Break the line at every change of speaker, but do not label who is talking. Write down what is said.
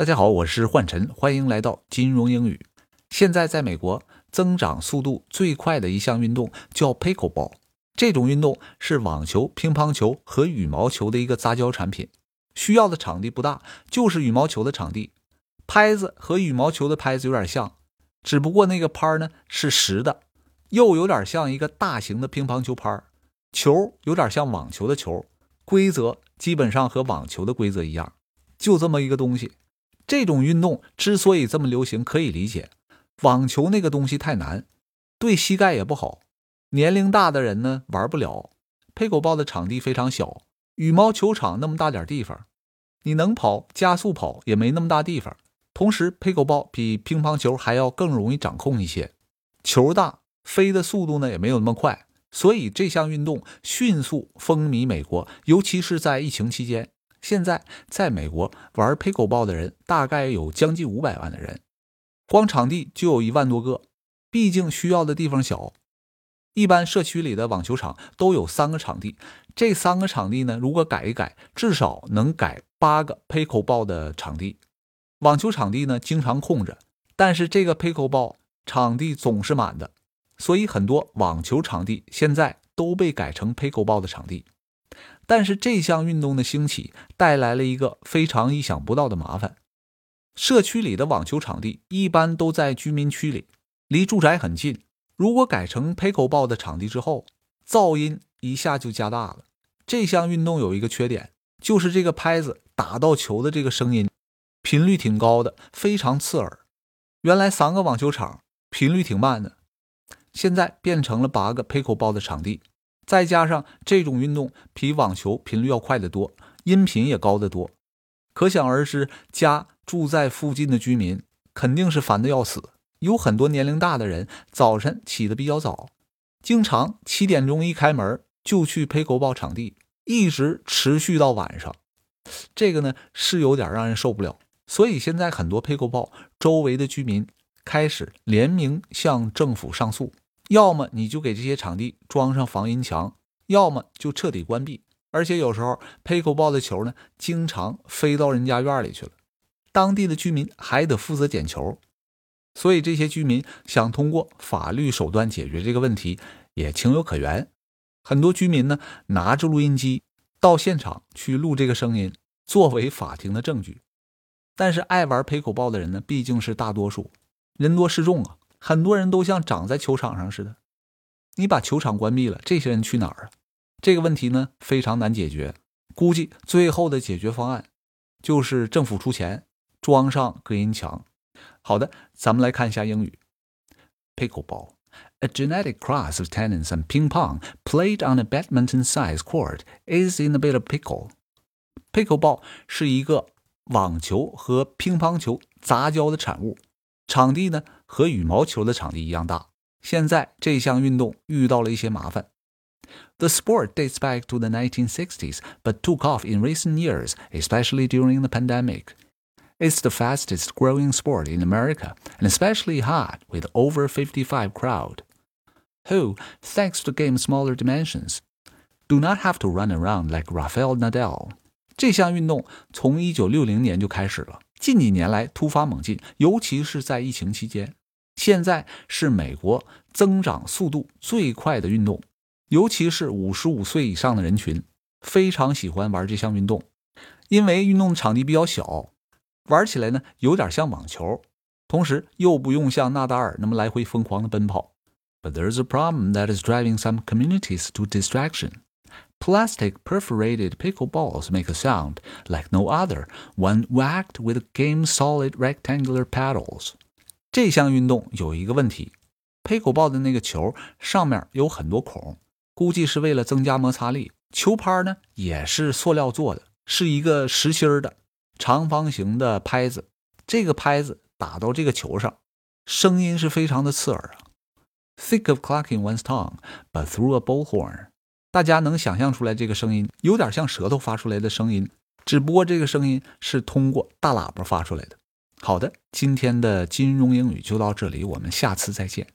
大家好，我是焕晨，欢迎来到金融英语。现在在美国增长速度最快的一项运动叫 Pickleball，这种运动是网球、乒乓球和羽毛球的一个杂交产品，需要的场地不大，就是羽毛球的场地。拍子和羽毛球的拍子有点像，只不过那个拍呢是实的，又有点像一个大型的乒乓球拍，球有点像网球的球，规则基本上和网球的规则一样，就这么一个东西。这种运动之所以这么流行，可以理解。网球那个东西太难，对膝盖也不好，年龄大的人呢玩不了。佩狗豹的场地非常小，羽毛球场那么大点地方，你能跑加速跑也没那么大地方。同时，佩狗豹比乒乓球还要更容易掌控一些，球大，飞的速度呢也没有那么快，所以这项运动迅速风靡美国，尤其是在疫情期间。现在在美国玩 Pickleball 的人大概有将近五百万的人，光场地就有一万多个。毕竟需要的地方小，一般社区里的网球场都有三个场地，这三个场地呢，如果改一改，至少能改八个 Pickleball 的场地。网球场地呢经常空着，但是这个 Pickleball 场地总是满的，所以很多网球场地现在都被改成 Pickleball 的场地。但是这项运动的兴起带来了一个非常意想不到的麻烦：社区里的网球场地一般都在居民区里，离住宅很近。如果改成 Pickleball 的场地之后，噪音一下就加大了。这项运动有一个缺点，就是这个拍子打到球的这个声音频率挺高的，非常刺耳。原来三个网球场频率挺慢的，现在变成了八个 Pickleball 的场地。再加上这种运动比网球频率要快得多，音频也高得多，可想而知，家住在附近的居民肯定是烦得要死。有很多年龄大的人早晨起得比较早，经常七点钟一开门就去陪狗报场地，一直持续到晚上。这个呢是有点让人受不了。所以现在很多陪狗报周围的居民开始联名向政府上诉。要么你就给这些场地装上防音墙，要么就彻底关闭。而且有时候佩口豹的球呢，经常飞到人家院里去了，当地的居民还得负责捡球。所以这些居民想通过法律手段解决这个问题，也情有可原。很多居民呢，拿着录音机到现场去录这个声音，作为法庭的证据。但是爱玩佩口豹的人呢，毕竟是大多数，人多势众啊。很多人都像长在球场上似的，你把球场关闭了，这些人去哪儿啊？这个问题呢非常难解决，估计最后的解决方案就是政府出钱装上隔音墙。好的，咱们来看一下英语。Pickleball, a genetic cross of tennis and ping pong played on a badminton-sized court, is in a bit of pickle. Pickleball 是一个网球和乒乓球杂交的产物。场地呢和羽毛球的场地一样大。现在这项运动遇到了一些麻烦。The sport dates back to the 1960s, but took off in recent years, especially during the pandemic. It's the fastest growing sport in America, and especially hot with over 55 crowd, who, thanks to the game's smaller dimensions, do not have to run around like Rafael Nadal. 这项运动从1960年就开始了。 近几年来突发猛进，尤其是在疫情期间，现在是美国增长速度最快的运动，尤其是五十五岁以上的人群非常喜欢玩这项运动，因为运动场地比较小，玩起来呢有点像网球，同时又不用像纳达尔那么来回疯狂的奔跑。But there's a problem that is driving some communities to distraction. Plastic perforated pickleballs make a sound like no other when whacked with game solid rectangular paddles。这项运动有一个问题，pickleball 的那个球上面有很多孔，估计是为了增加摩擦力。球拍呢也是塑料做的，是一个实心的长方形的拍子。这个拍子打到这个球上，声音是非常的刺耳啊。Think of clucking one's tongue, but through a bullhorn. 大家能想象出来，这个声音有点像舌头发出来的声音，只不过这个声音是通过大喇叭发出来的。好的，今天的金融英语就到这里，我们下次再见。